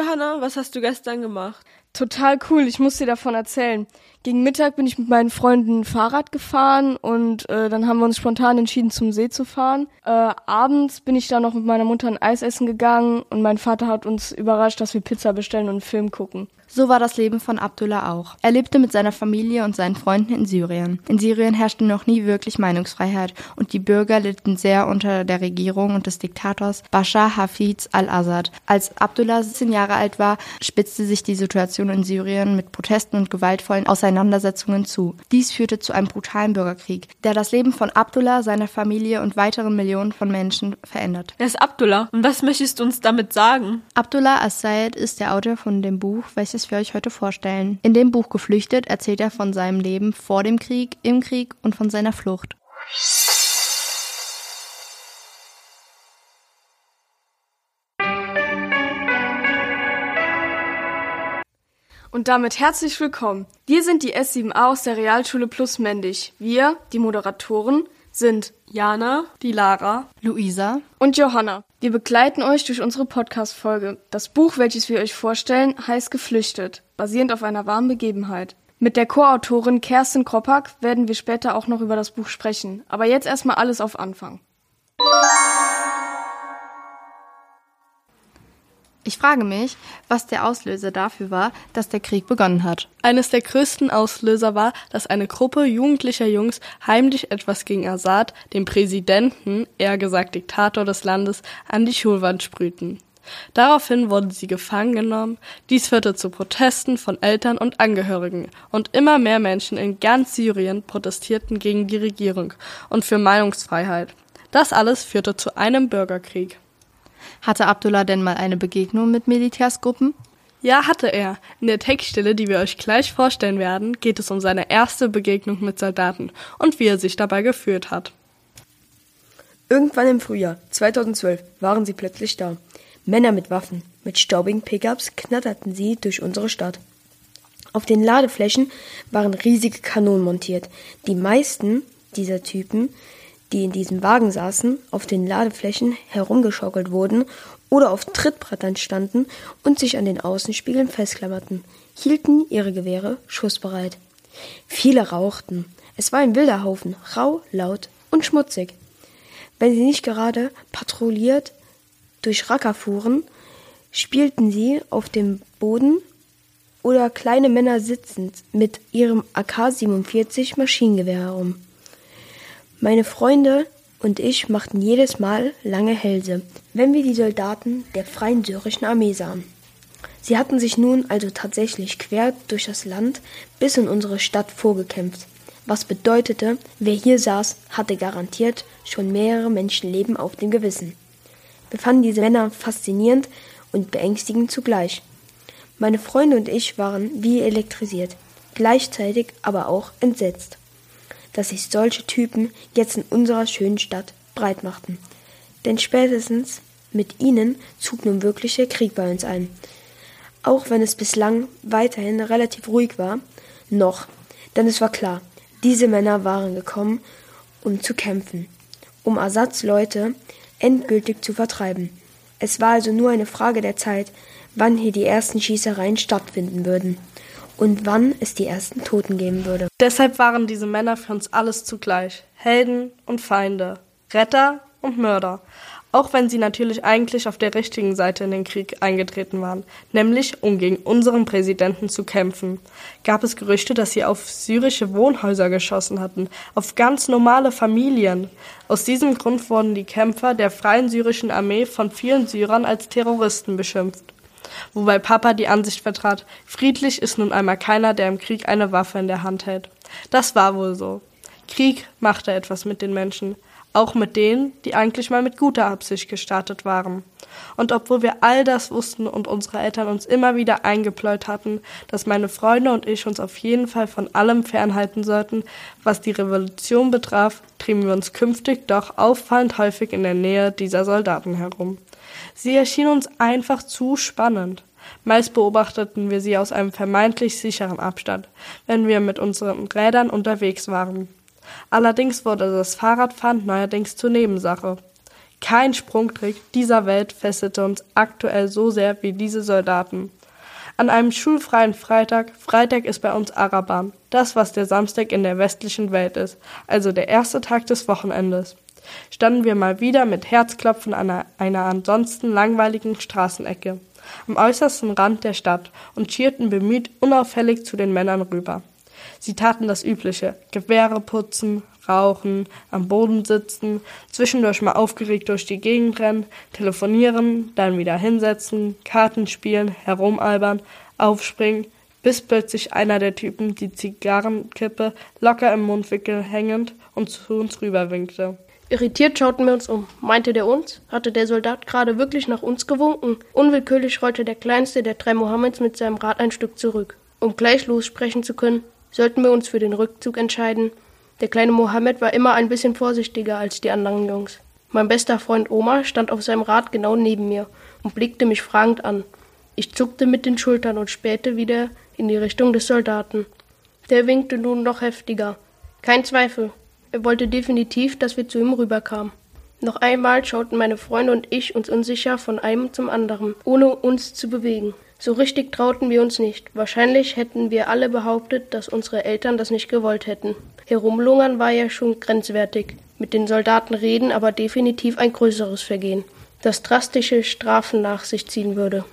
Johanna, was hast du gestern gemacht? Total cool, ich muss dir davon erzählen. Gegen Mittag bin ich mit meinen Freunden Fahrrad gefahren und äh, dann haben wir uns spontan entschieden, zum See zu fahren. Äh, abends bin ich dann noch mit meiner Mutter ein Eis essen gegangen und mein Vater hat uns überrascht, dass wir Pizza bestellen und einen Film gucken. So war das Leben von Abdullah auch. Er lebte mit seiner Familie und seinen Freunden in Syrien. In Syrien herrschte noch nie wirklich Meinungsfreiheit und die Bürger litten sehr unter der Regierung und des Diktators Bashar Hafiz al-Assad. Als Abdullah 17 Jahre alt war, spitzte sich die Situation in Syrien mit Protesten und gewaltvollen Auseinandersetzungen zu. Dies führte zu einem brutalen Bürgerkrieg, der das Leben von Abdullah, seiner Familie und weiteren Millionen von Menschen verändert. Wer ist Abdullah? Und was möchtest du uns damit sagen? Abdullah As-Sayed ist der Autor von dem Buch, welches welches wir euch heute vorstellen. In dem Buch Geflüchtet erzählt er von seinem Leben vor dem Krieg, im Krieg und von seiner Flucht. Und damit herzlich willkommen. Wir sind die S7a aus der Realschule Plus Mendig. Wir, die Moderatoren, sind Jana, die Lara, Luisa und Johanna. Wir begleiten euch durch unsere Podcast-Folge. Das Buch, welches wir euch vorstellen, heißt Geflüchtet, basierend auf einer wahren Begebenheit. Mit der Co-Autorin Kerstin Kroppak werden wir später auch noch über das Buch sprechen. Aber jetzt erstmal alles auf Anfang. Ich frage mich, was der Auslöser dafür war, dass der Krieg begonnen hat. Eines der größten Auslöser war, dass eine Gruppe jugendlicher Jungs heimlich etwas gegen Assad, den Präsidenten, eher gesagt Diktator des Landes, an die Schulwand sprühten. Daraufhin wurden sie gefangen genommen. Dies führte zu Protesten von Eltern und Angehörigen. Und immer mehr Menschen in ganz Syrien protestierten gegen die Regierung und für Meinungsfreiheit. Das alles führte zu einem Bürgerkrieg. Hatte Abdullah denn mal eine Begegnung mit Militärsgruppen? Ja, hatte er. In der Textstelle, die wir euch gleich vorstellen werden, geht es um seine erste Begegnung mit Soldaten und wie er sich dabei gefühlt hat. Irgendwann im Frühjahr 2012 waren sie plötzlich da. Männer mit Waffen, mit staubigen Pickups knatterten sie durch unsere Stadt. Auf den Ladeflächen waren riesige Kanonen montiert. Die meisten dieser Typen die in diesem Wagen saßen, auf den Ladeflächen herumgeschaukelt wurden oder auf Trittbrettern standen und sich an den Außenspiegeln festklammerten, hielten ihre Gewehre schussbereit. Viele rauchten. Es war ein wilder Haufen, rau, laut und schmutzig. Wenn sie nicht gerade patrouilliert durch Racker fuhren, spielten sie auf dem Boden oder kleine Männer sitzend mit ihrem AK-47 Maschinengewehr herum. Meine Freunde und ich machten jedes Mal lange Hälse, wenn wir die Soldaten der Freien Syrischen Armee sahen. Sie hatten sich nun also tatsächlich quer durch das Land bis in unsere Stadt vorgekämpft, was bedeutete, wer hier saß, hatte garantiert schon mehrere Menschenleben auf dem Gewissen. Wir fanden diese Männer faszinierend und beängstigend zugleich. Meine Freunde und ich waren wie elektrisiert, gleichzeitig aber auch entsetzt dass sich solche Typen jetzt in unserer schönen Stadt breit machten. Denn spätestens mit ihnen zog nun wirklich der Krieg bei uns ein. Auch wenn es bislang weiterhin relativ ruhig war, noch, denn es war klar, diese Männer waren gekommen, um zu kämpfen, um Ersatzleute endgültig zu vertreiben. Es war also nur eine Frage der Zeit, wann hier die ersten Schießereien stattfinden würden und wann es die ersten Toten geben würde. Deshalb waren diese Männer für uns alles zugleich. Helden und Feinde, Retter und Mörder. Auch wenn sie natürlich eigentlich auf der richtigen Seite in den Krieg eingetreten waren, nämlich um gegen unseren Präsidenten zu kämpfen, gab es Gerüchte, dass sie auf syrische Wohnhäuser geschossen hatten, auf ganz normale Familien. Aus diesem Grund wurden die Kämpfer der Freien Syrischen Armee von vielen Syrern als Terroristen beschimpft wobei Papa die Ansicht vertrat, friedlich ist nun einmal keiner, der im Krieg eine Waffe in der Hand hält. Das war wohl so. Krieg machte etwas mit den Menschen, auch mit denen, die eigentlich mal mit guter Absicht gestartet waren. Und obwohl wir all das wussten und unsere Eltern uns immer wieder eingepläut hatten, dass meine Freunde und ich uns auf jeden Fall von allem fernhalten sollten, was die Revolution betraf, trieben wir uns künftig doch auffallend häufig in der Nähe dieser Soldaten herum. Sie erschien uns einfach zu spannend. Meist beobachteten wir sie aus einem vermeintlich sicheren Abstand, wenn wir mit unseren Rädern unterwegs waren. Allerdings wurde das Fahrradfahren neuerdings zur Nebensache. Kein Sprungtrick dieser Welt fesselte uns aktuell so sehr wie diese Soldaten. An einem schulfreien Freitag, Freitag ist bei uns Araban, das was der Samstag in der westlichen Welt ist, also der erste Tag des Wochenendes, standen wir mal wieder mit Herzklopfen an einer ansonsten langweiligen Straßenecke am äußersten Rand der Stadt und schierten bemüht unauffällig zu den Männern rüber. Sie taten das Übliche, Gewehre putzen, rauchen, am Boden sitzen, zwischendurch mal aufgeregt durch die Gegend rennen, telefonieren, dann wieder hinsetzen, Karten spielen, herumalbern, aufspringen, bis plötzlich einer der Typen die Zigarrenkippe locker im Mundwickel hängend und zu uns rüberwinkte. Irritiert schauten wir uns um. Meinte der uns? Hatte der Soldat gerade wirklich nach uns gewunken? Unwillkürlich rollte der kleinste der drei Mohammeds mit seinem Rad ein Stück zurück. Um gleich lossprechen zu können, sollten wir uns für den Rückzug entscheiden. Der kleine Mohammed war immer ein bisschen vorsichtiger als die anderen Jungs. Mein bester Freund Omar stand auf seinem Rad genau neben mir und blickte mich fragend an. Ich zuckte mit den Schultern und spähte wieder in die Richtung des Soldaten. Der winkte nun noch heftiger. Kein Zweifel, er wollte definitiv, dass wir zu ihm rüberkamen. Noch einmal schauten meine Freunde und ich uns unsicher von einem zum anderen, ohne uns zu bewegen. So richtig trauten wir uns nicht. Wahrscheinlich hätten wir alle behauptet, dass unsere Eltern das nicht gewollt hätten. Herumlungern war ja schon grenzwertig. Mit den Soldaten reden aber definitiv ein größeres Vergehen, das drastische Strafen nach sich ziehen würde.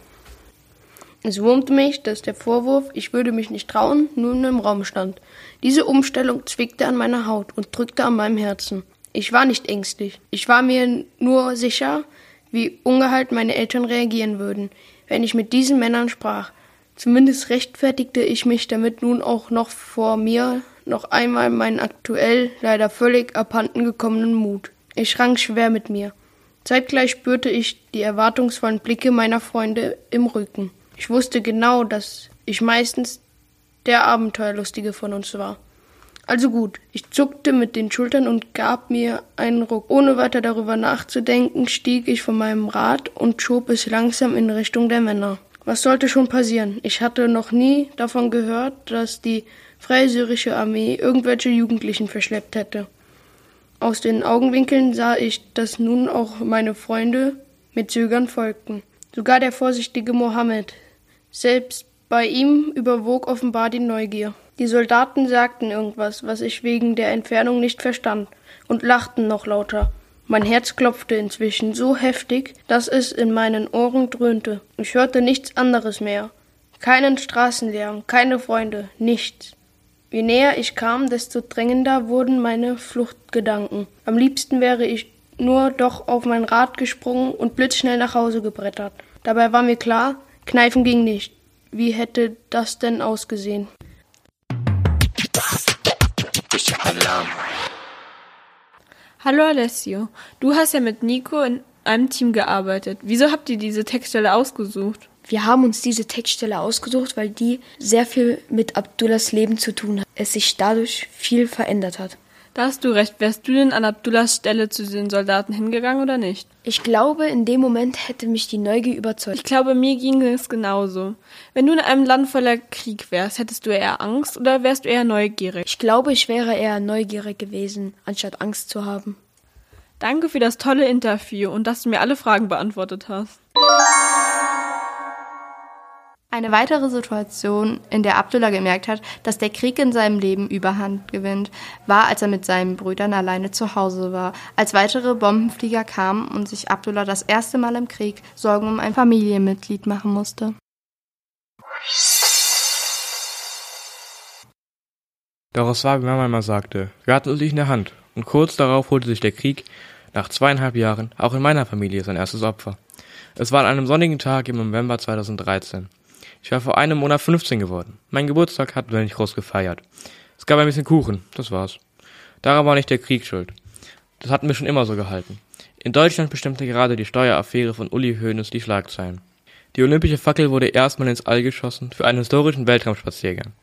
Es wurmte mich, dass der Vorwurf, ich würde mich nicht trauen, nun im Raum stand. Diese Umstellung zwickte an meiner Haut und drückte an meinem Herzen. Ich war nicht ängstlich. Ich war mir nur sicher, wie ungehalten meine Eltern reagieren würden, wenn ich mit diesen Männern sprach. Zumindest rechtfertigte ich mich damit nun auch noch vor mir noch einmal meinen aktuell leider völlig abhanden gekommenen Mut. Ich rang schwer mit mir. Zeitgleich spürte ich die erwartungsvollen Blicke meiner Freunde im Rücken. Ich wusste genau, dass ich meistens der Abenteuerlustige von uns war. Also gut, ich zuckte mit den Schultern und gab mir einen Ruck. Ohne weiter darüber nachzudenken, stieg ich von meinem Rad und schob es langsam in Richtung der Männer. Was sollte schon passieren? Ich hatte noch nie davon gehört, dass die Freie Syrische Armee irgendwelche Jugendlichen verschleppt hätte. Aus den Augenwinkeln sah ich, dass nun auch meine Freunde mit Zögern folgten. Sogar der vorsichtige Mohammed, selbst bei ihm überwog offenbar die Neugier. Die Soldaten sagten irgendwas, was ich wegen der Entfernung nicht verstand, und lachten noch lauter. Mein Herz klopfte inzwischen so heftig, dass es in meinen Ohren dröhnte. Ich hörte nichts anderes mehr. Keinen Straßenlärm, keine Freunde, nichts. Je näher ich kam, desto drängender wurden meine Fluchtgedanken. Am liebsten wäre ich nur doch auf mein Rad gesprungen und blitzschnell nach Hause gebrettert. Dabei war mir klar, Kneifen ging nicht. Wie hätte das denn ausgesehen? Hallo Alessio, du hast ja mit Nico in einem Team gearbeitet. Wieso habt ihr diese Textstelle ausgesucht? Wir haben uns diese Textstelle ausgesucht, weil die sehr viel mit Abdullahs Leben zu tun hat. Es sich dadurch viel verändert hat. Da hast du recht. Wärst du denn an Abdullahs Stelle zu den Soldaten hingegangen oder nicht? Ich glaube, in dem Moment hätte mich die Neugier überzeugt. Ich glaube, mir ging es genauso. Wenn du in einem Land voller Krieg wärst, hättest du eher Angst oder wärst du eher neugierig? Ich glaube, ich wäre eher neugierig gewesen, anstatt Angst zu haben. Danke für das tolle Interview und dass du mir alle Fragen beantwortet hast. Eine weitere Situation, in der Abdullah gemerkt hat, dass der Krieg in seinem Leben Überhand gewinnt, war, als er mit seinen Brüdern alleine zu Hause war. Als weitere Bombenflieger kamen und sich Abdullah das erste Mal im Krieg Sorgen um ein Familienmitglied machen musste. Es war, wie Mama immer sagte, wir hatten uns nicht in der Hand. Und kurz darauf holte sich der Krieg, nach zweieinhalb Jahren, auch in meiner Familie sein erstes Opfer. Es war an einem sonnigen Tag im November 2013. Ich war vor einem Monat 15 geworden. Mein Geburtstag hatten wir nicht groß gefeiert. Es gab ein bisschen Kuchen, das war's. Daran war nicht der Krieg schuld. Das hatten wir schon immer so gehalten. In Deutschland bestimmte gerade die Steueraffäre von Uli Hoeneß die Schlagzeilen. Die olympische Fackel wurde erstmal ins All geschossen für einen historischen Weltraumspaziergang.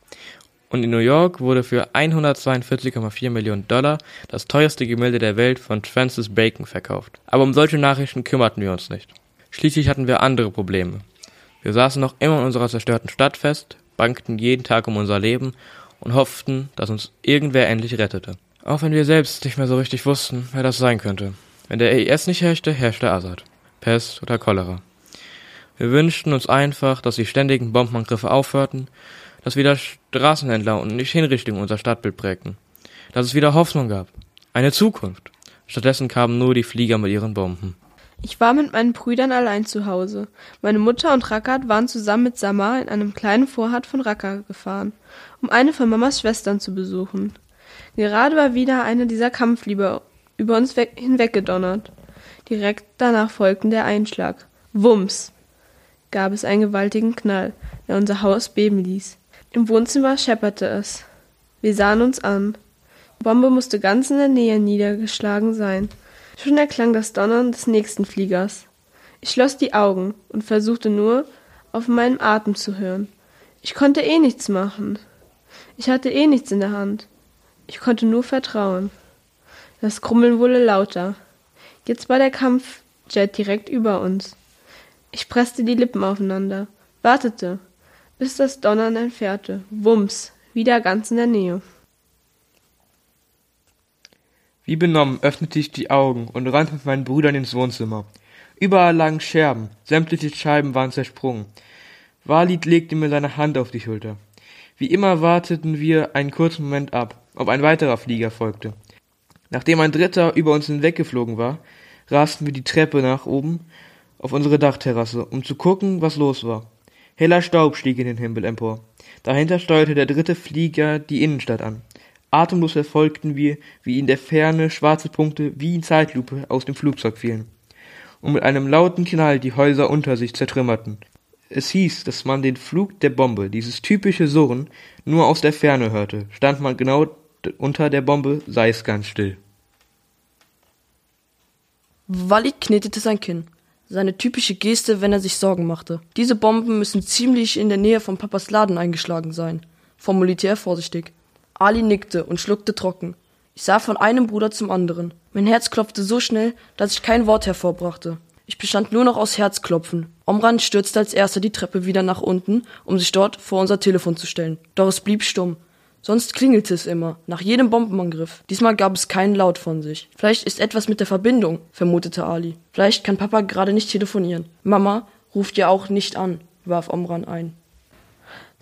Und in New York wurde für 142,4 Millionen Dollar das teuerste Gemälde der Welt von Francis Bacon verkauft. Aber um solche Nachrichten kümmerten wir uns nicht. Schließlich hatten wir andere Probleme. Wir saßen noch immer in unserer zerstörten Stadt fest, bangten jeden Tag um unser Leben und hofften, dass uns irgendwer endlich rettete. Auch wenn wir selbst nicht mehr so richtig wussten, wer das sein könnte. Wenn der IS nicht herrschte, herrschte Assad. Pest oder Cholera. Wir wünschten uns einfach, dass die ständigen Bombenangriffe aufhörten, dass wieder Straßenhändler und nicht Hinrichtungen unser Stadtbild prägten, dass es wieder Hoffnung gab, eine Zukunft. Stattdessen kamen nur die Flieger mit ihren Bomben. Ich war mit meinen Brüdern allein zu Hause. Meine Mutter und Rakat waren zusammen mit Samar in einem kleinen Vorhat von Raqqa gefahren, um eine von Mamas Schwestern zu besuchen. Gerade war wieder eine dieser Kampflieber über uns hinweggedonnert. Direkt danach folgte der Einschlag. Wumms! gab es einen gewaltigen Knall, der unser Haus beben ließ. Im Wohnzimmer schepperte es. Wir sahen uns an. Die Bombe musste ganz in der Nähe niedergeschlagen sein. Schon erklang das Donnern des nächsten Fliegers. Ich schloss die Augen und versuchte nur, auf meinen Atem zu hören. Ich konnte eh nichts machen. Ich hatte eh nichts in der Hand. Ich konnte nur vertrauen. Das Krummeln wurde lauter. Jetzt war der Kampfjet direkt über uns. Ich presste die Lippen aufeinander, wartete, bis das Donnern entfernte. Wumms, wieder ganz in der Nähe. Wie benommen öffnete ich die Augen und rannte mit meinen Brüdern ins Wohnzimmer. Überall lagen Scherben, sämtliche Scheiben waren zersprungen. Walid legte mir seine Hand auf die Schulter. Wie immer warteten wir einen kurzen Moment ab, ob ein weiterer Flieger folgte. Nachdem ein dritter über uns hinweggeflogen war, rasten wir die Treppe nach oben auf unsere Dachterrasse, um zu gucken, was los war. Heller Staub stieg in den Himmel empor. Dahinter steuerte der dritte Flieger die Innenstadt an. Atemlos verfolgten wir, wie in der Ferne schwarze Punkte wie in Zeitlupe aus dem Flugzeug fielen und mit einem lauten Knall die Häuser unter sich zertrümmerten. Es hieß, dass man den Flug der Bombe, dieses typische Surren, nur aus der Ferne hörte. Stand man genau unter der Bombe, sei es ganz still. Walid knetete sein Kinn. Seine typische Geste, wenn er sich Sorgen machte. Diese Bomben müssen ziemlich in der Nähe von Papas Laden eingeschlagen sein. Vom Militär vorsichtig. Ali nickte und schluckte trocken. Ich sah von einem Bruder zum anderen. Mein Herz klopfte so schnell, dass ich kein Wort hervorbrachte. Ich bestand nur noch aus Herzklopfen. Omran stürzte als erster die Treppe wieder nach unten, um sich dort vor unser Telefon zu stellen. Doch es blieb stumm. Sonst klingelte es immer, nach jedem Bombenangriff. Diesmal gab es keinen Laut von sich. Vielleicht ist etwas mit der Verbindung, vermutete Ali. Vielleicht kann Papa gerade nicht telefonieren. Mama ruft ja auch nicht an, warf Omran ein.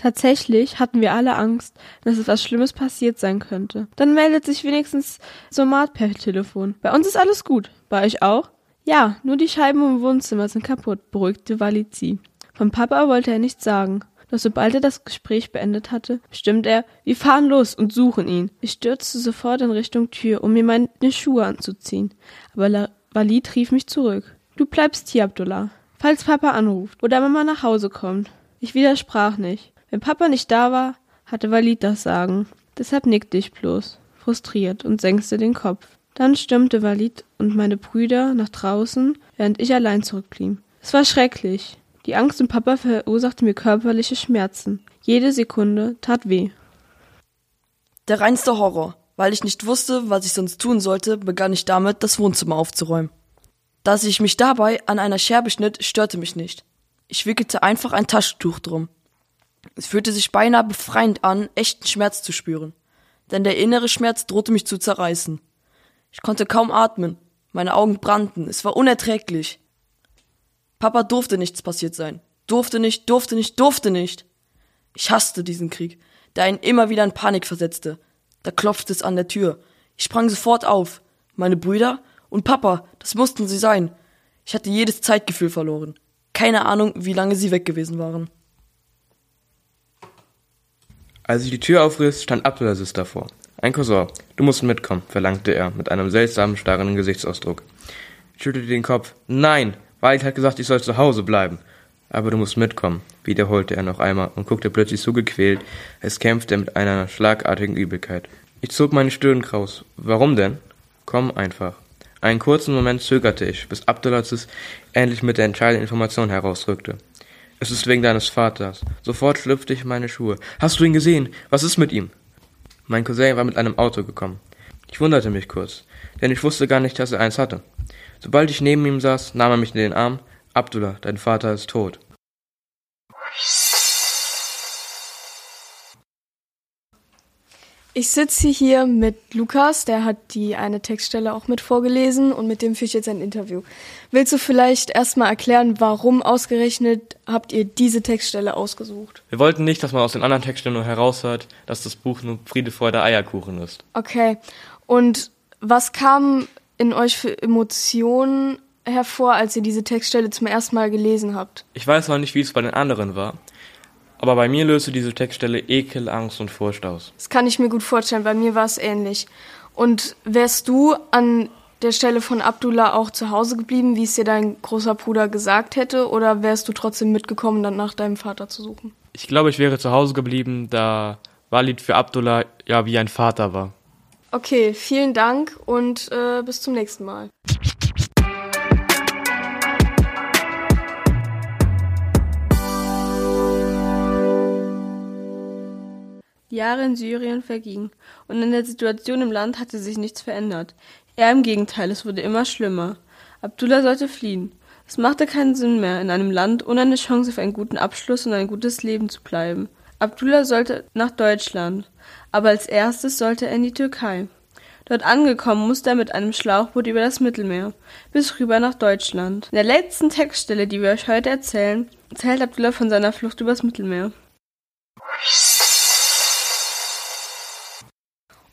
Tatsächlich hatten wir alle Angst, dass etwas Schlimmes passiert sein könnte. Dann meldet sich wenigstens Somat per Telefon. Bei uns ist alles gut. Bei euch auch? Ja, nur die Scheiben im Wohnzimmer sind kaputt, beruhigte Valitzi. Vom Papa wollte er nichts sagen. Doch sobald er das Gespräch beendet hatte, bestimmt er, wir fahren los und suchen ihn. Ich stürzte sofort in Richtung Tür, um mir meine Schuhe anzuziehen. Aber La Walid rief mich zurück. Du bleibst hier, Abdullah. Falls Papa anruft oder Mama nach Hause kommt. Ich widersprach nicht. Wenn Papa nicht da war, hatte Walid das Sagen. Deshalb nickte ich bloß, frustriert und senkte den Kopf. Dann stürmte Walid und meine Brüder nach draußen, während ich allein zurückblieb. Es war schrecklich. Die Angst um Papa verursachte mir körperliche Schmerzen. Jede Sekunde tat weh. Der reinste Horror. Weil ich nicht wusste, was ich sonst tun sollte, begann ich damit, das Wohnzimmer aufzuräumen. Dass ich mich dabei an einer Scherbe schnitt, störte mich nicht. Ich wickelte einfach ein Taschentuch drum. Es fühlte sich beinahe befreiend an, echten Schmerz zu spüren. Denn der innere Schmerz drohte mich zu zerreißen. Ich konnte kaum atmen. Meine Augen brannten. Es war unerträglich. Papa durfte nichts passiert sein. Durfte nicht, durfte nicht, durfte nicht. Ich hasste diesen Krieg, der einen immer wieder in Panik versetzte. Da klopfte es an der Tür. Ich sprang sofort auf. Meine Brüder und Papa, das mussten sie sein. Ich hatte jedes Zeitgefühl verloren. Keine Ahnung, wie lange sie weg gewesen waren. Als ich die Tür aufriss, stand Abdulaziz davor. Ein Cousin, du musst mitkommen, verlangte er mit einem seltsamen, starren Gesichtsausdruck. Ich schüttelte den Kopf. Nein, Walid hat gesagt, ich soll zu Hause bleiben. Aber du musst mitkommen, wiederholte er noch einmal und guckte plötzlich so gequält, als kämpfte er mit einer schlagartigen Übelkeit. Ich zog meine Stirn kraus. Warum denn? Komm einfach. Einen kurzen Moment zögerte ich, bis Abdulaziz endlich mit der entscheidenden Information herausrückte. Es ist wegen deines Vaters. Sofort schlüpfte ich in meine Schuhe. Hast du ihn gesehen? Was ist mit ihm? Mein Cousin war mit einem Auto gekommen. Ich wunderte mich kurz, denn ich wusste gar nicht, dass er eins hatte. Sobald ich neben ihm saß, nahm er mich in den Arm. Abdullah, dein Vater ist tot. Ich sitze hier mit Lukas, der hat die eine Textstelle auch mit vorgelesen und mit dem führe ich jetzt ein Interview. Willst du vielleicht erstmal erklären, warum ausgerechnet habt ihr diese Textstelle ausgesucht? Wir wollten nicht, dass man aus den anderen Textstellen nur heraushört, dass das Buch nur Friede, Freude, Eierkuchen ist. Okay. Und was kam in euch für Emotionen hervor, als ihr diese Textstelle zum ersten Mal gelesen habt? Ich weiß noch nicht, wie es bei den anderen war. Aber bei mir löste diese Textstelle Ekel, Angst und Furcht aus. Das kann ich mir gut vorstellen, bei mir war es ähnlich. Und wärst du an der Stelle von Abdullah auch zu Hause geblieben, wie es dir dein großer Bruder gesagt hätte, oder wärst du trotzdem mitgekommen, dann nach deinem Vater zu suchen? Ich glaube, ich wäre zu Hause geblieben, da Walid für Abdullah ja wie ein Vater war. Okay, vielen Dank und äh, bis zum nächsten Mal. Jahre in Syrien vergingen und in der Situation im Land hatte sich nichts verändert. Eher im Gegenteil, es wurde immer schlimmer. Abdullah sollte fliehen. Es machte keinen Sinn mehr, in einem Land ohne eine Chance auf einen guten Abschluss und ein gutes Leben zu bleiben. Abdullah sollte nach Deutschland, aber als erstes sollte er in die Türkei. Dort angekommen musste er mit einem Schlauchboot über das Mittelmeer bis rüber nach Deutschland. In der letzten Textstelle, die wir euch heute erzählen, erzählt Abdullah von seiner Flucht übers Mittelmeer.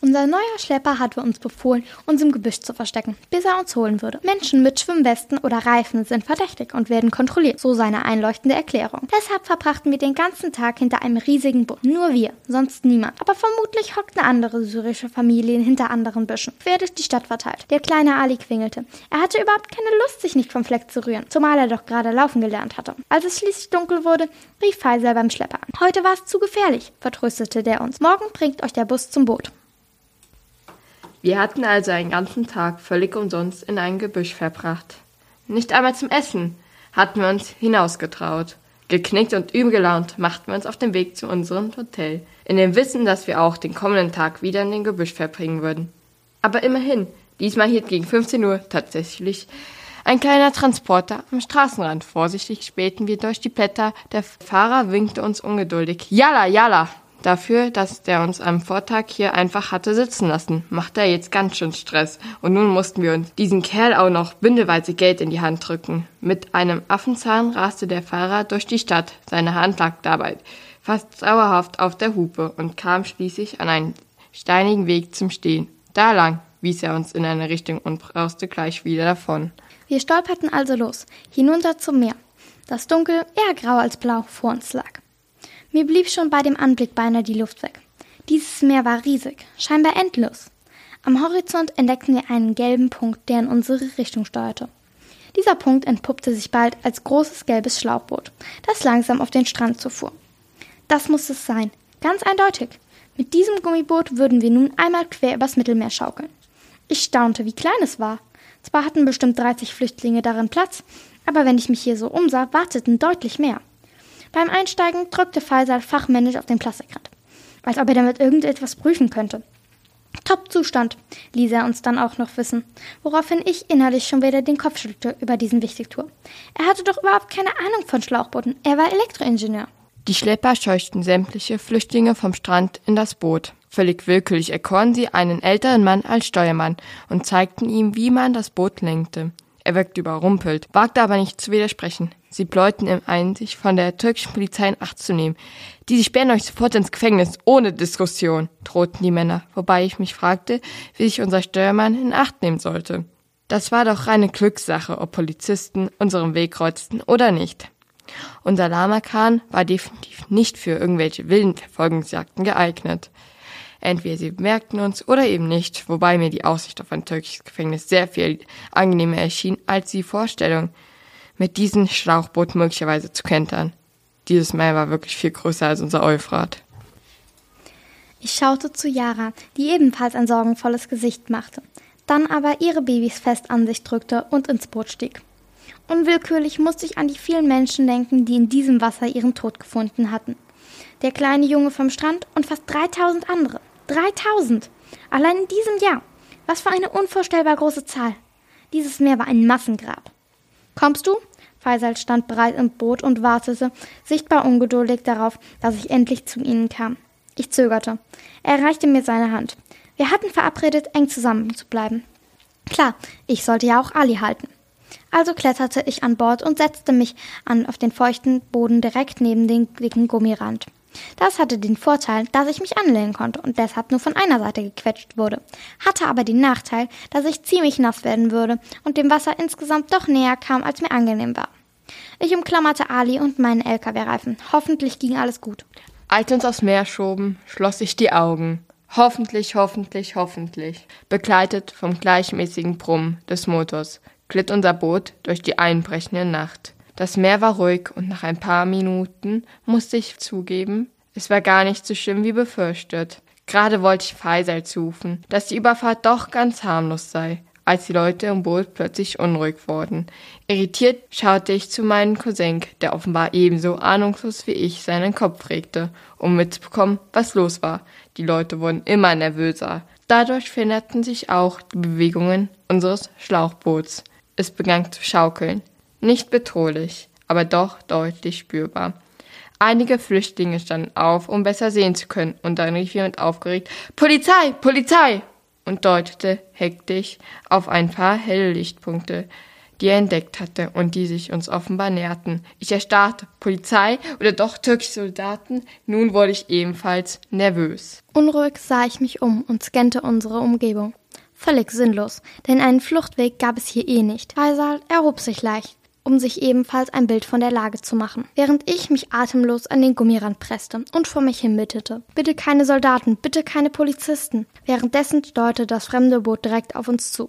Unser neuer Schlepper hatte uns befohlen, uns im Gebüsch zu verstecken, bis er uns holen würde. Menschen mit Schwimmwesten oder Reifen sind verdächtig und werden kontrolliert, so seine einleuchtende Erklärung. Deshalb verbrachten wir den ganzen Tag hinter einem riesigen Boot. Nur wir, sonst niemand. Aber vermutlich hockten andere syrische Familien hinter anderen Büschen, quer durch die Stadt verteilt. Der kleine Ali quengelte. Er hatte überhaupt keine Lust, sich nicht vom Fleck zu rühren, zumal er doch gerade laufen gelernt hatte. Als es schließlich dunkel wurde, rief Faisal beim Schlepper an. Heute war es zu gefährlich, vertröstete der uns. Morgen bringt euch der Bus zum Boot. Wir hatten also einen ganzen Tag völlig umsonst in ein Gebüsch verbracht. Nicht einmal zum Essen hatten wir uns hinausgetraut. Geknickt und übelgelaunt machten wir uns auf den Weg zu unserem Hotel, in dem Wissen, dass wir auch den kommenden Tag wieder in den Gebüsch verbringen würden. Aber immerhin, diesmal hielt gegen 15 Uhr tatsächlich ein kleiner Transporter am Straßenrand. Vorsichtig spähten wir durch die Blätter. Der Fahrer winkte uns ungeduldig. Jalla, jalla! Dafür, dass der uns am Vortag hier einfach hatte sitzen lassen, machte er jetzt ganz schön Stress. Und nun mussten wir uns diesen Kerl auch noch bündelweise Geld in die Hand drücken. Mit einem Affenzahn raste der Fahrer durch die Stadt. Seine Hand lag dabei fast dauerhaft auf der Hupe und kam schließlich an einen steinigen Weg zum Stehen. Da lang wies er uns in eine Richtung und brauste gleich wieder davon. Wir stolperten also los, hinunter zum Meer. Das Dunkel, eher grau als blau, vor uns lag. Mir blieb schon bei dem Anblick beinahe die Luft weg. Dieses Meer war riesig, scheinbar endlos. Am Horizont entdeckten wir einen gelben Punkt, der in unsere Richtung steuerte. Dieser Punkt entpuppte sich bald als großes gelbes Schlauchboot, das langsam auf den Strand zufuhr. Das musste es sein, ganz eindeutig. Mit diesem Gummiboot würden wir nun einmal quer übers Mittelmeer schaukeln. Ich staunte, wie klein es war. Zwar hatten bestimmt 30 Flüchtlinge darin Platz, aber wenn ich mich hier so umsah, warteten deutlich mehr. Beim Einsteigen drückte Faisal fachmännisch auf den Plastikrand, als ob er damit irgendetwas prüfen könnte. Top-Zustand, ließ er uns dann auch noch wissen, woraufhin ich innerlich schon wieder den Kopf schüttelte über diesen Wichtigtour. Er hatte doch überhaupt keine Ahnung von Schlauchbooten, er war Elektroingenieur. Die Schlepper scheuchten sämtliche Flüchtlinge vom Strand in das Boot. Völlig willkürlich erkoren sie einen älteren Mann als Steuermann und zeigten ihm, wie man das Boot lenkte. Er wirkte überrumpelt, wagte aber nicht zu widersprechen. Sie bläuten ihm ein, sich von der türkischen Polizei in Acht zu nehmen. Die sperren euch sofort ins Gefängnis, ohne Diskussion, drohten die Männer, wobei ich mich fragte, wie sich unser Steuermann in Acht nehmen sollte. Das war doch reine Glückssache, ob Polizisten unseren Weg kreuzten oder nicht. Unser Lama-Khan war definitiv nicht für irgendwelche wilden Verfolgungsjagden geeignet. Entweder sie bemerkten uns oder eben nicht, wobei mir die Aussicht auf ein türkisches Gefängnis sehr viel angenehmer erschien als die Vorstellung, mit diesem Schlauchboot möglicherweise zu kentern. Dieses Meer war wirklich viel größer als unser Euphrat. Ich schaute zu Yara, die ebenfalls ein sorgenvolles Gesicht machte, dann aber ihre Babys fest an sich drückte und ins Boot stieg. Unwillkürlich musste ich an die vielen Menschen denken, die in diesem Wasser ihren Tod gefunden hatten. Der kleine Junge vom Strand und fast 3000 andere. 3000! Allein in diesem Jahr. Was für eine unvorstellbar große Zahl. Dieses Meer war ein Massengrab. Kommst du? Faisal stand bereit im Boot und wartete, sichtbar ungeduldig darauf, dass ich endlich zu ihnen kam. Ich zögerte. Er reichte mir seine Hand. Wir hatten verabredet, eng zusammen zu bleiben. Klar, ich sollte ja auch Ali halten. Also kletterte ich an Bord und setzte mich an auf den feuchten Boden direkt neben den dicken Gummirand. Das hatte den Vorteil, dass ich mich anlehnen konnte und deshalb nur von einer Seite gequetscht wurde, hatte aber den Nachteil, dass ich ziemlich nass werden würde und dem Wasser insgesamt doch näher kam, als mir angenehm war. Ich umklammerte Ali und meinen LKW-Reifen. Hoffentlich ging alles gut. Als wir uns aufs Meer schoben, schloss ich die Augen. Hoffentlich, hoffentlich, hoffentlich. Begleitet vom gleichmäßigen Brummen des Motors glitt unser Boot durch die einbrechende Nacht. Das Meer war ruhig und nach ein paar Minuten musste ich zugeben, es war gar nicht so schlimm wie befürchtet. Gerade wollte ich Faisal zurufen, dass die Überfahrt doch ganz harmlos sei, als die Leute im Boot plötzlich unruhig wurden. Irritiert schaute ich zu meinem Cousin, der offenbar ebenso ahnungslos wie ich seinen Kopf regte, um mitzubekommen, was los war. Die Leute wurden immer nervöser. Dadurch veränderten sich auch die Bewegungen unseres Schlauchboots. Es begann zu schaukeln. Nicht bedrohlich, aber doch deutlich spürbar. Einige Flüchtlinge standen auf, um besser sehen zu können, und dann rief jemand aufgeregt Polizei, Polizei und deutete hektisch auf ein paar helle Lichtpunkte, die er entdeckt hatte und die sich uns offenbar näherten. Ich erstarrte. Polizei oder doch türkische Soldaten? Nun wurde ich ebenfalls nervös. Unruhig sah ich mich um und scannte unsere Umgebung. Völlig sinnlos, denn einen Fluchtweg gab es hier eh nicht. Faisal erhob sich leicht um sich ebenfalls ein Bild von der Lage zu machen, während ich mich atemlos an den Gummirand presste und vor mich hin bittete. Bitte keine Soldaten, bitte keine Polizisten. Währenddessen steuerte das fremde Boot direkt auf uns zu.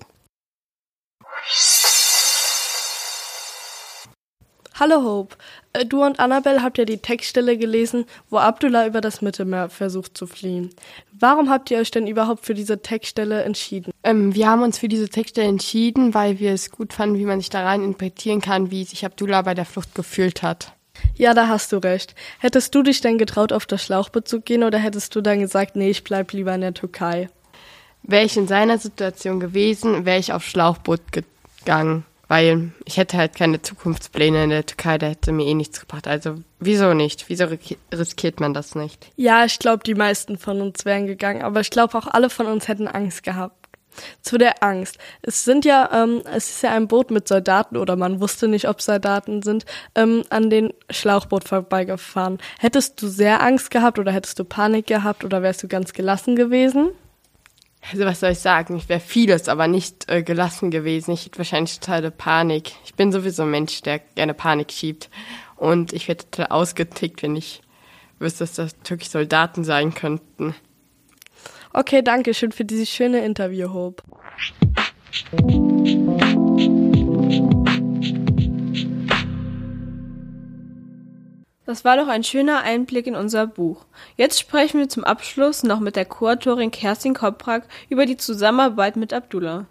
Hallo Hope, äh, du und Annabelle habt ja die Textstelle gelesen, wo Abdullah über das Mittelmeer versucht zu fliehen. Warum habt ihr euch denn überhaupt für diese Textstelle entschieden? Ähm, wir haben uns für diese Textstelle entschieden, weil wir es gut fanden, wie man sich da rein interpretieren kann, wie sich Abdullah bei der Flucht gefühlt hat. Ja, da hast du recht. Hättest du dich denn getraut, auf das Schlauchboot zu gehen oder hättest du dann gesagt, nee, ich bleib lieber in der Türkei? Wäre ich in seiner Situation gewesen, wäre ich auf Schlauchboot gegangen weil ich hätte halt keine Zukunftspläne in der Türkei, da hätte mir eh nichts gebracht. Also wieso nicht? Wieso riskiert man das nicht? Ja, ich glaube, die meisten von uns wären gegangen, aber ich glaube auch alle von uns hätten Angst gehabt. Zu der Angst. Es sind ja, ähm, es ist ja ein Boot mit Soldaten oder man wusste nicht, ob Soldaten sind, ähm, an den Schlauchboot vorbeigefahren. Hättest du sehr Angst gehabt oder hättest du Panik gehabt oder wärst du ganz gelassen gewesen? Also was soll ich sagen? Ich wäre vieles, aber nicht äh, gelassen gewesen. Ich hätte wahrscheinlich totale Panik. Ich bin sowieso ein Mensch, der gerne Panik schiebt. Und ich wäre total ausgetickt, wenn ich wüsste, dass das wirklich Soldaten sein könnten. Okay, danke schön für dieses schöne Interview, Hope. Das war doch ein schöner Einblick in unser Buch. Jetzt sprechen wir zum Abschluss noch mit der Co-Autorin Kerstin Koprak über die Zusammenarbeit mit Abdullah.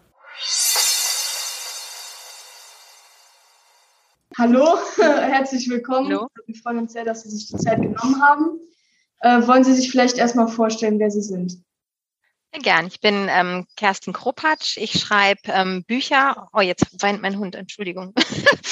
Hallo, herzlich willkommen. Hallo. Wir freuen uns sehr, dass Sie sich die Zeit genommen haben. Äh, wollen Sie sich vielleicht erstmal vorstellen, wer Sie sind? Sehr gern. Ich bin ähm, Kerstin Kropatsch. Ich schreibe ähm, Bücher. Oh, jetzt weint mein Hund, Entschuldigung.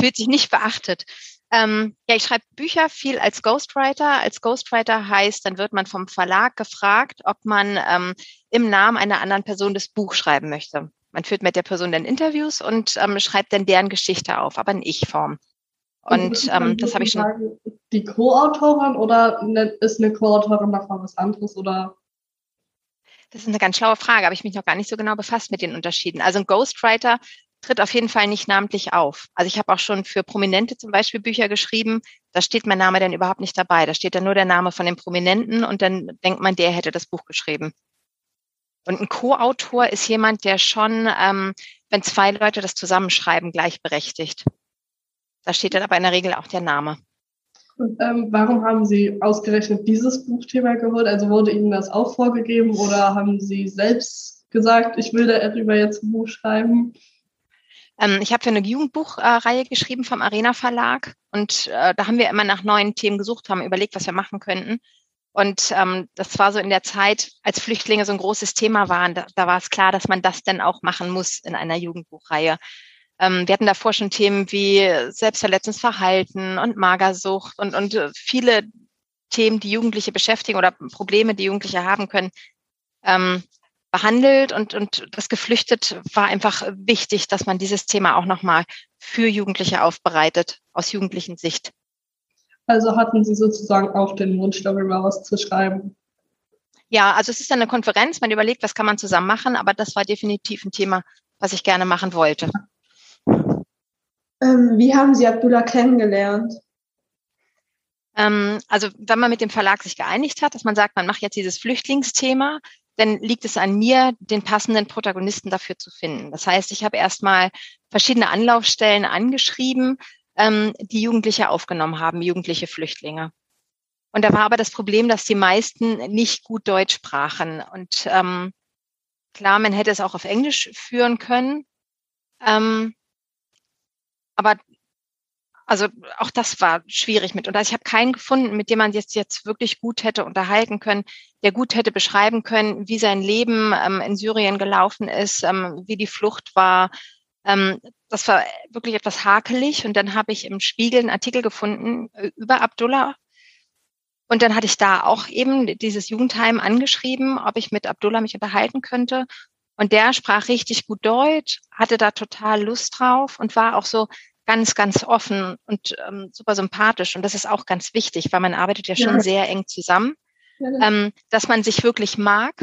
Fühlt sich nicht beachtet. Ähm, ja, ich schreibe Bücher viel als Ghostwriter. Als Ghostwriter heißt, dann wird man vom Verlag gefragt, ob man ähm, im Namen einer anderen Person das Buch schreiben möchte. Man führt mit der Person dann Interviews und ähm, schreibt dann deren Geschichte auf, aber in Ich-Form. Und ähm, das habe ich schon. Sagen, die Co-Autorin oder ne, ist eine Co-Autorin davon was anderes oder? Das ist eine ganz schlaue Frage, habe ich mich noch gar nicht so genau befasst mit den Unterschieden. Also ein Ghostwriter tritt auf jeden Fall nicht namentlich auf. Also ich habe auch schon für Prominente zum Beispiel Bücher geschrieben, da steht mein Name dann überhaupt nicht dabei. Da steht dann nur der Name von dem Prominenten und dann denkt man, der hätte das Buch geschrieben. Und ein Co-Autor ist jemand, der schon, ähm, wenn zwei Leute das zusammenschreiben, gleichberechtigt. Da steht dann aber in der Regel auch der Name. Und, ähm, warum haben Sie ausgerechnet dieses Buchthema geholt? Also wurde Ihnen das auch vorgegeben oder haben Sie selbst gesagt, ich will darüber jetzt ein Buch schreiben? Ähm, ich habe für eine Jugendbuchreihe geschrieben vom Arena Verlag und äh, da haben wir immer nach neuen Themen gesucht, haben überlegt, was wir machen könnten. Und ähm, das war so in der Zeit, als Flüchtlinge so ein großes Thema waren, da, da war es klar, dass man das dann auch machen muss in einer Jugendbuchreihe. Ähm, wir hatten davor schon Themen wie Selbstverletzungsverhalten und Magersucht und, und äh, viele Themen, die Jugendliche beschäftigen oder Probleme, die Jugendliche haben können, ähm, behandelt und, und das Geflüchtet war einfach wichtig, dass man dieses Thema auch nochmal für Jugendliche aufbereitet, aus jugendlichen Sicht. Also hatten Sie sozusagen auch den Wunsch, darüber was zu schreiben? Ja, also es ist eine Konferenz, man überlegt, was kann man zusammen machen, aber das war definitiv ein Thema, was ich gerne machen wollte. Ähm, wie haben Sie Abdullah kennengelernt? Ähm, also wenn man mit dem Verlag sich geeinigt hat, dass man sagt, man macht jetzt dieses Flüchtlingsthema, dann liegt es an mir, den passenden Protagonisten dafür zu finden. Das heißt, ich habe erstmal verschiedene Anlaufstellen angeschrieben, ähm, die Jugendliche aufgenommen haben, jugendliche Flüchtlinge. Und da war aber das Problem, dass die meisten nicht gut Deutsch sprachen. Und ähm, klar, man hätte es auch auf Englisch führen können. Ähm, aber also auch das war schwierig mit. Und also ich habe keinen gefunden, mit dem man jetzt jetzt wirklich gut hätte unterhalten können, der gut hätte beschreiben können, wie sein Leben ähm, in Syrien gelaufen ist, ähm, wie die Flucht war. Ähm, das war wirklich etwas hakelig. Und dann habe ich im Spiegel einen Artikel gefunden äh, über Abdullah. Und dann hatte ich da auch eben dieses Jugendheim angeschrieben, ob ich mit Abdullah mich unterhalten könnte. Und der sprach richtig gut Deutsch, hatte da total Lust drauf und war auch so ganz, ganz offen und ähm, super sympathisch. Und das ist auch ganz wichtig, weil man arbeitet ja schon ja. sehr eng zusammen, ja. ähm, dass man sich wirklich mag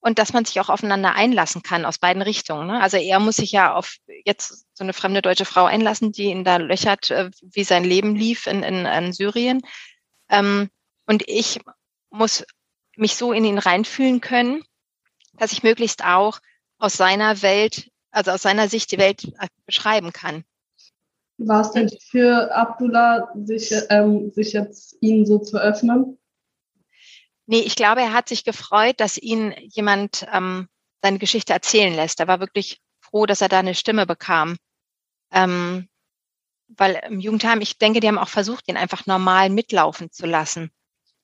und dass man sich auch aufeinander einlassen kann aus beiden Richtungen. Ne? Also er muss sich ja auf jetzt so eine fremde deutsche Frau einlassen, die ihn da löchert, äh, wie sein Leben lief in, in, in Syrien. Ähm, und ich muss mich so in ihn reinfühlen können, dass ich möglichst auch aus seiner Welt, also aus seiner Sicht die Welt äh, beschreiben kann. War es denn für Abdullah, sich, ähm, sich jetzt ihnen so zu öffnen? Nee, ich glaube, er hat sich gefreut, dass ihn jemand ähm, seine Geschichte erzählen lässt. Er war wirklich froh, dass er da eine Stimme bekam. Ähm, weil im Jugendheim, ich denke, die haben auch versucht, ihn einfach normal mitlaufen zu lassen.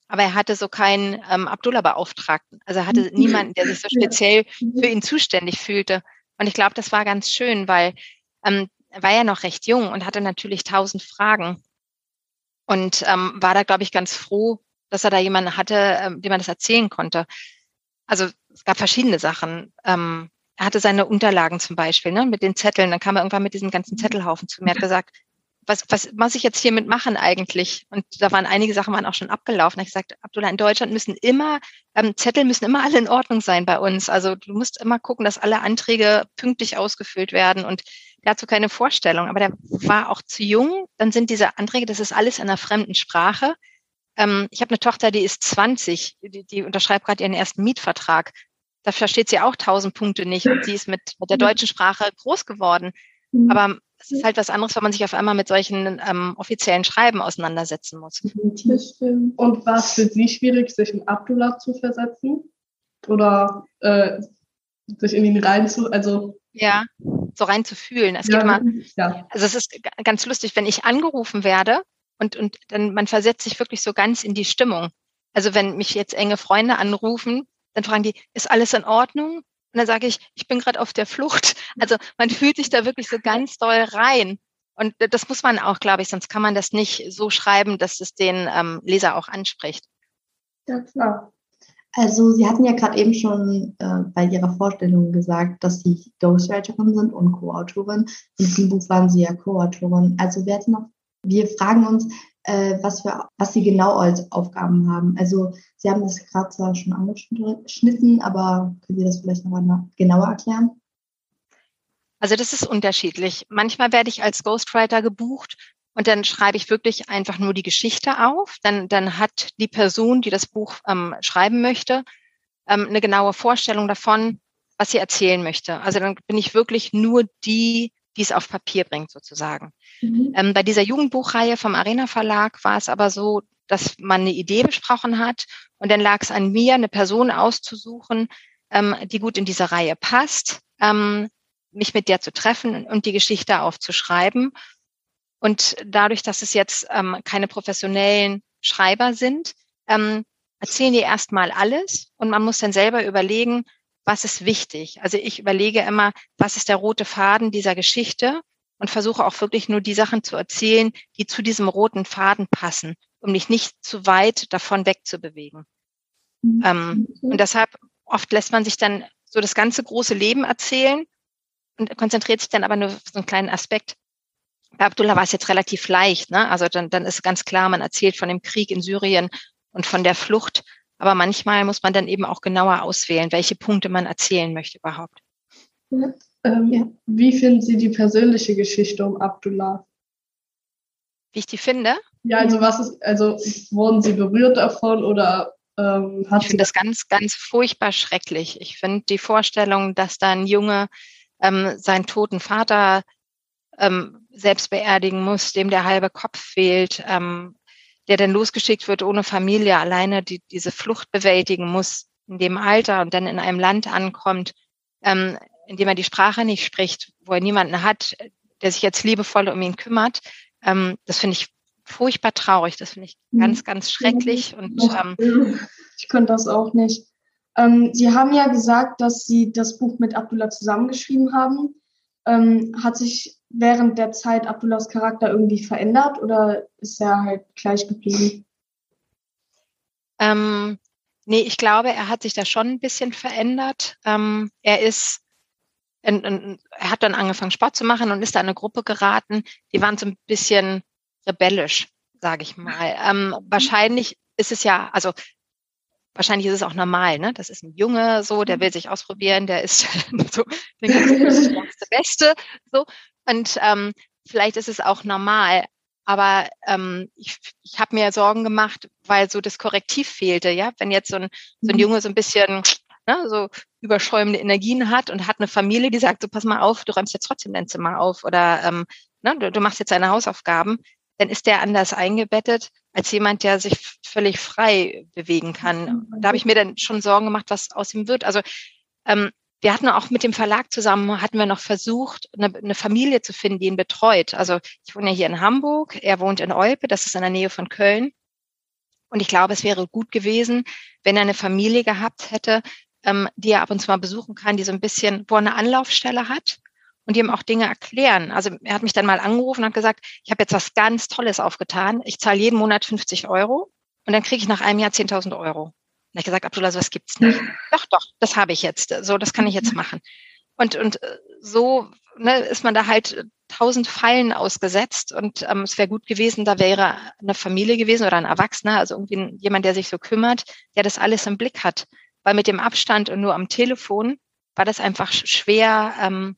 Aber er hatte so keinen ähm, Abdullah-Beauftragten. Also er hatte niemanden, der sich so speziell für ihn zuständig fühlte. Und ich glaube, das war ganz schön, weil ähm, war ja noch recht jung und hatte natürlich tausend Fragen und ähm, war da, glaube ich, ganz froh, dass er da jemanden hatte, ähm, dem man das erzählen konnte. Also es gab verschiedene Sachen. Ähm, er hatte seine Unterlagen zum Beispiel, ne, mit den Zetteln. Dann kam er irgendwann mit diesem ganzen Zettelhaufen zu mir, hat gesagt, was, was muss ich jetzt hiermit machen eigentlich? Und da waren einige Sachen waren auch schon abgelaufen. Ich gesagt, Abdullah, in Deutschland müssen immer, ähm, Zettel müssen immer alle in Ordnung sein bei uns. Also du musst immer gucken, dass alle Anträge pünktlich ausgefüllt werden und dazu keine Vorstellung. Aber der war auch zu jung. Dann sind diese Anträge, das ist alles in einer fremden Sprache. Ähm, ich habe eine Tochter, die ist 20, die, die unterschreibt gerade ihren ersten Mietvertrag. Da versteht sie auch tausend Punkte nicht und sie ist mit, mit der deutschen Sprache groß geworden. Mhm. Aber es ist halt was anderes, wenn man sich auf einmal mit solchen ähm, offiziellen Schreiben auseinandersetzen muss. Und war es für Sie schwierig, sich in Abdullah zu versetzen? Oder äh, sich in ihn rein zu, also ja, so rein zu fühlen. Es ja, geht immer, ja. also es ist ganz lustig, wenn ich angerufen werde und, und dann man versetzt sich wirklich so ganz in die Stimmung. Also wenn mich jetzt enge Freunde anrufen, dann fragen die, ist alles in Ordnung? Und dann sage ich, ich bin gerade auf der Flucht. Also man fühlt sich da wirklich so ganz doll rein. Und das muss man auch, glaube ich, sonst kann man das nicht so schreiben, dass es den ähm, Leser auch anspricht. Ja, klar. Also Sie hatten ja gerade eben schon äh, bei Ihrer Vorstellung gesagt, dass Sie Ghostwriterin sind und Co-Autorin. In diesem Buch waren Sie ja Co-Autorin. Also wir, noch, wir fragen uns, äh, was, für, was Sie genau als Aufgaben haben. Also Sie haben das gerade zwar schon angeschnitten, aber können Sie das vielleicht noch einmal genauer erklären? Also das ist unterschiedlich. Manchmal werde ich als Ghostwriter gebucht und dann schreibe ich wirklich einfach nur die Geschichte auf. Dann, dann hat die Person, die das Buch ähm, schreiben möchte, ähm, eine genaue Vorstellung davon, was sie erzählen möchte. Also dann bin ich wirklich nur die, die es auf Papier bringt, sozusagen. Mhm. Ähm, bei dieser Jugendbuchreihe vom Arena Verlag war es aber so, dass man eine Idee besprochen hat und dann lag es an mir, eine Person auszusuchen, ähm, die gut in diese Reihe passt, ähm, mich mit der zu treffen und die Geschichte aufzuschreiben. Und dadurch, dass es jetzt ähm, keine professionellen Schreiber sind, ähm, erzählen die erstmal alles und man muss dann selber überlegen, was ist wichtig. Also ich überlege immer, was ist der rote Faden dieser Geschichte und versuche auch wirklich nur die Sachen zu erzählen, die zu diesem roten Faden passen um dich nicht zu weit davon wegzubewegen. Mhm. Ähm, und deshalb oft lässt man sich dann so das ganze große Leben erzählen und konzentriert sich dann aber nur auf so einen kleinen Aspekt. Bei Abdullah war es jetzt relativ leicht, ne? Also dann, dann ist ganz klar, man erzählt von dem Krieg in Syrien und von der Flucht. Aber manchmal muss man dann eben auch genauer auswählen, welche Punkte man erzählen möchte überhaupt. Ja. Ähm, ja. Wie finden Sie die persönliche Geschichte um Abdullah? Wie ich die finde? Ja, also was ist, also wurden Sie berührt davon oder ähm, hat Ich finde das ganz, ganz furchtbar schrecklich. Ich finde die Vorstellung, dass da ein Junge ähm, seinen toten Vater ähm, selbst beerdigen muss, dem der halbe Kopf fehlt, ähm, der dann losgeschickt wird ohne Familie, alleine die, diese Flucht bewältigen muss in dem Alter und dann in einem Land ankommt, ähm, in dem er die Sprache nicht spricht, wo er niemanden hat, der sich jetzt liebevoll um ihn kümmert. Ähm, das finde ich furchtbar traurig. Das finde ich mhm. ganz, ganz schrecklich. Und ähm, ich könnte das auch nicht. Ähm, Sie haben ja gesagt, dass Sie das Buch mit Abdullah zusammengeschrieben haben. Ähm, hat sich während der Zeit Abdullahs Charakter irgendwie verändert oder ist er halt gleich geblieben? Ähm, nee, ich glaube, er hat sich da schon ein bisschen verändert. Ähm, er ist, er hat dann angefangen Sport zu machen und ist da in eine Gruppe geraten. Die waren so ein bisschen rebellisch, sage ich mal. Ähm, wahrscheinlich ist es ja, also wahrscheinlich ist es auch normal, ne? Das ist ein Junge, so, der will sich ausprobieren, der ist so der ganze Beste, so. Und ähm, vielleicht ist es auch normal, aber ähm, ich, ich habe mir Sorgen gemacht, weil so das Korrektiv fehlte, ja. Wenn jetzt so ein, so ein mhm. Junge so ein bisschen ne, so überschäumende Energien hat und hat eine Familie, die sagt, so pass mal auf, du räumst jetzt trotzdem dein Zimmer auf oder ähm, ne, du, du machst jetzt deine Hausaufgaben, dann ist der anders eingebettet als jemand, der sich völlig frei bewegen kann. Da habe ich mir dann schon Sorgen gemacht, was aus ihm wird. Also ähm, wir hatten auch mit dem Verlag zusammen, hatten wir noch versucht, eine, eine, Familie zu finden, die ihn betreut. Also ich wohne ja hier in Hamburg, er wohnt in Olpe, das ist in der Nähe von Köln. Und ich glaube, es wäre gut gewesen, wenn er eine Familie gehabt hätte, ähm, die er ab und zu mal besuchen kann, die so ein bisschen, wo er eine Anlaufstelle hat und ihm auch Dinge erklären. Also er hat mich dann mal angerufen und hat gesagt, ich habe jetzt was ganz Tolles aufgetan. Ich zahle jeden Monat 50 Euro und dann kriege ich nach einem Jahr 10.000 Euro. Und ich gesagt, Abdullah, sowas gibt's nicht. doch, doch, das habe ich jetzt. So, das kann ich jetzt machen. Und, und äh, so ne, ist man da halt tausend Fallen ausgesetzt und ähm, es wäre gut gewesen, da wäre eine Familie gewesen oder ein Erwachsener, also irgendwie jemand, der sich so kümmert, der das alles im Blick hat. Weil mit dem Abstand und nur am Telefon war das einfach schwer, ähm,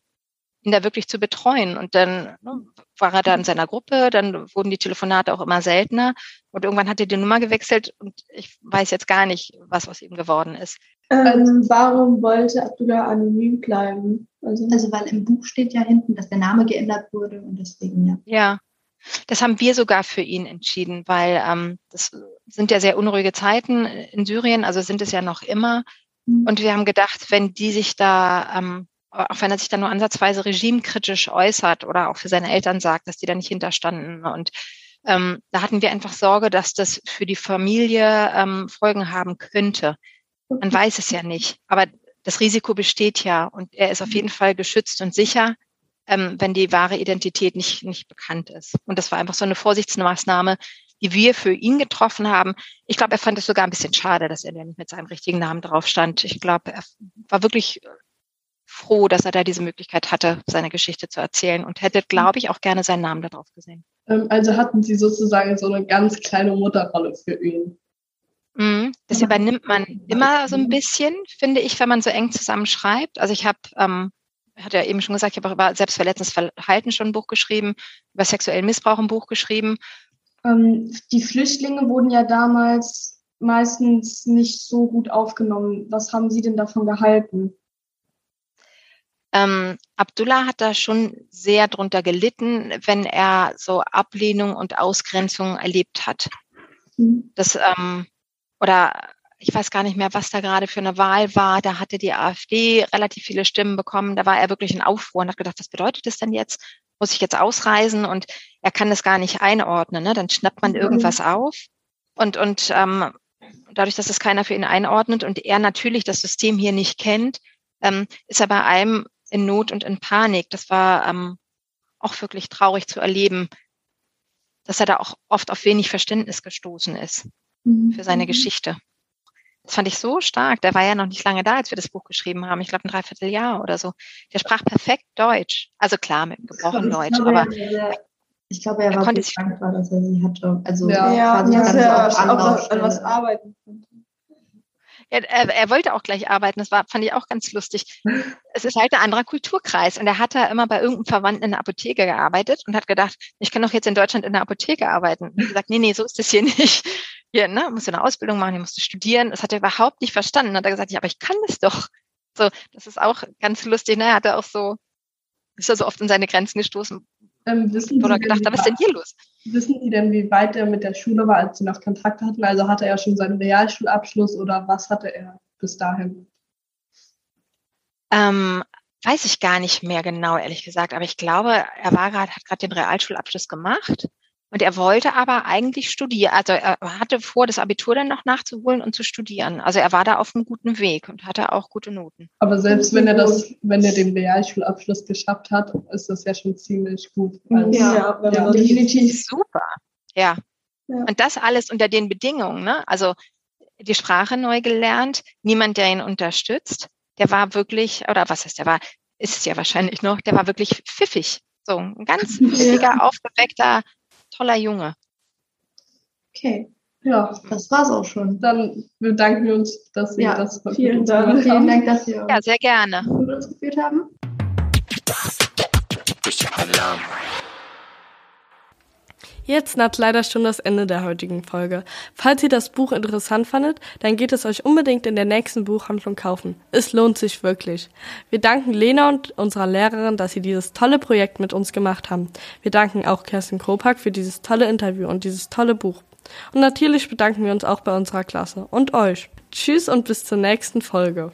ihn da wirklich zu betreuen. Und dann ne, war er da in seiner Gruppe, dann wurden die Telefonate auch immer seltener und irgendwann hat er die Nummer gewechselt und ich weiß jetzt gar nicht, was aus ihm geworden ist. Ähm, warum wollte Abdullah anonym bleiben? Also, also weil im Buch steht ja hinten, dass der Name geändert wurde und deswegen ja. Ja, das haben wir sogar für ihn entschieden, weil ähm, das sind ja sehr unruhige Zeiten in Syrien, also sind es ja noch immer. Mhm. Und wir haben gedacht, wenn die sich da ähm, auch wenn er sich dann nur ansatzweise regimekritisch äußert oder auch für seine Eltern sagt, dass die da nicht hinterstanden. Und ähm, da hatten wir einfach Sorge, dass das für die Familie ähm, Folgen haben könnte. Man weiß es ja nicht, aber das Risiko besteht ja und er ist auf jeden Fall geschützt und sicher, ähm, wenn die wahre Identität nicht, nicht bekannt ist. Und das war einfach so eine Vorsichtsmaßnahme, die wir für ihn getroffen haben. Ich glaube, er fand es sogar ein bisschen schade, dass er nicht mit seinem richtigen Namen drauf stand. Ich glaube, er war wirklich froh, dass er da diese Möglichkeit hatte, seine Geschichte zu erzählen und hätte, glaube ich, auch gerne seinen Namen darauf gesehen. Ähm, also hatten Sie sozusagen so eine ganz kleine Mutterrolle für ihn. Mhm. Das übernimmt man immer so ein bisschen, finde ich, wenn man so eng zusammenschreibt. Also ich habe, ähm, hatte ja eben schon gesagt, ich habe auch über selbstverletzendes Verhalten schon ein Buch geschrieben, über sexuellen Missbrauch ein Buch geschrieben. Ähm, die Flüchtlinge wurden ja damals meistens nicht so gut aufgenommen. Was haben Sie denn davon gehalten? Ähm, Abdullah hat da schon sehr drunter gelitten, wenn er so Ablehnung und Ausgrenzung erlebt hat. Mhm. Das, ähm, oder ich weiß gar nicht mehr, was da gerade für eine Wahl war. Da hatte die AfD relativ viele Stimmen bekommen. Da war er wirklich in Aufruhr und hat gedacht, was bedeutet das denn jetzt? Muss ich jetzt ausreisen? Und er kann das gar nicht einordnen. Ne? Dann schnappt man mhm. irgendwas auf. Und, und ähm, dadurch, dass es keiner für ihn einordnet und er natürlich das System hier nicht kennt, ähm, ist er bei allem in Not und in Panik. Das war ähm, auch wirklich traurig zu erleben. dass er da auch oft auf wenig Verständnis gestoßen ist mhm. für seine Geschichte. Das fand ich so stark. Der war ja noch nicht lange da, als wir das Buch geschrieben haben. Ich glaube ein Dreivierteljahr oder so. Der sprach perfekt Deutsch. Also klar, mit gebrochenem Deutsch, aber ich glaube, er, er war konnte sich dankbar, dass er sie hatte. Also ja, ja quasi dass er auch an was arbeiten konnte. Ja, er, er, wollte auch gleich arbeiten. Das war, fand ich auch ganz lustig. Es ist halt ein anderer Kulturkreis. Und er hat da immer bei irgendeinem Verwandten in der Apotheke gearbeitet und hat gedacht, ich kann doch jetzt in Deutschland in der Apotheke arbeiten. Und gesagt, nee, nee, so ist das hier nicht. Hier, ne, musst du eine Ausbildung machen, hier musst du studieren. Das hat er überhaupt nicht verstanden. Dann hat er gesagt, ja, aber ich kann das doch. So, das ist auch ganz lustig. Ne? Er hat auch so, ist er so oft in seine Grenzen gestoßen, ähm, wissen Oder gedacht, was ist denn hier los? Wissen Sie denn, wie weit er mit der Schule war, als Sie noch Kontakt hatten? Also hatte er schon seinen Realschulabschluss oder was hatte er bis dahin? Ähm, weiß ich gar nicht mehr genau, ehrlich gesagt. Aber ich glaube, er war gerade, hat gerade den Realschulabschluss gemacht und er wollte aber eigentlich studieren. Also er hatte vor, das Abitur dann noch nachzuholen und zu studieren. Also er war da auf einem guten Weg und hatte auch gute Noten. Aber selbst wenn er das, wenn er den Realschulabschluss geschafft hat, ist das ja schon ziemlich gut. Also, ja, ja, definitiv. Super. Ja. ja. Und das alles unter den Bedingungen, ne? Also die Sprache neu gelernt, niemand, der ihn unterstützt. Der war wirklich, oder was heißt der war, ist es ja wahrscheinlich noch, der war wirklich pfiffig. So ein ganz pfiffiger, aufgeweckter, toller Junge. Okay. Ja, das war's auch schon. Dann bedanken wir uns, dass Sie ja, das vielen Dank. Vielen Dank, dass Sie ja, sehr gerne. mit uns geführt haben. Jetzt naht leider schon das Ende der heutigen Folge. Falls ihr das Buch interessant fandet, dann geht es euch unbedingt in der nächsten Buchhandlung kaufen. Es lohnt sich wirklich. Wir danken Lena und unserer Lehrerin, dass sie dieses tolle Projekt mit uns gemacht haben. Wir danken auch Kerstin Kropak für dieses tolle Interview und dieses tolle Buch. Und natürlich bedanken wir uns auch bei unserer Klasse und euch. Tschüss und bis zur nächsten Folge.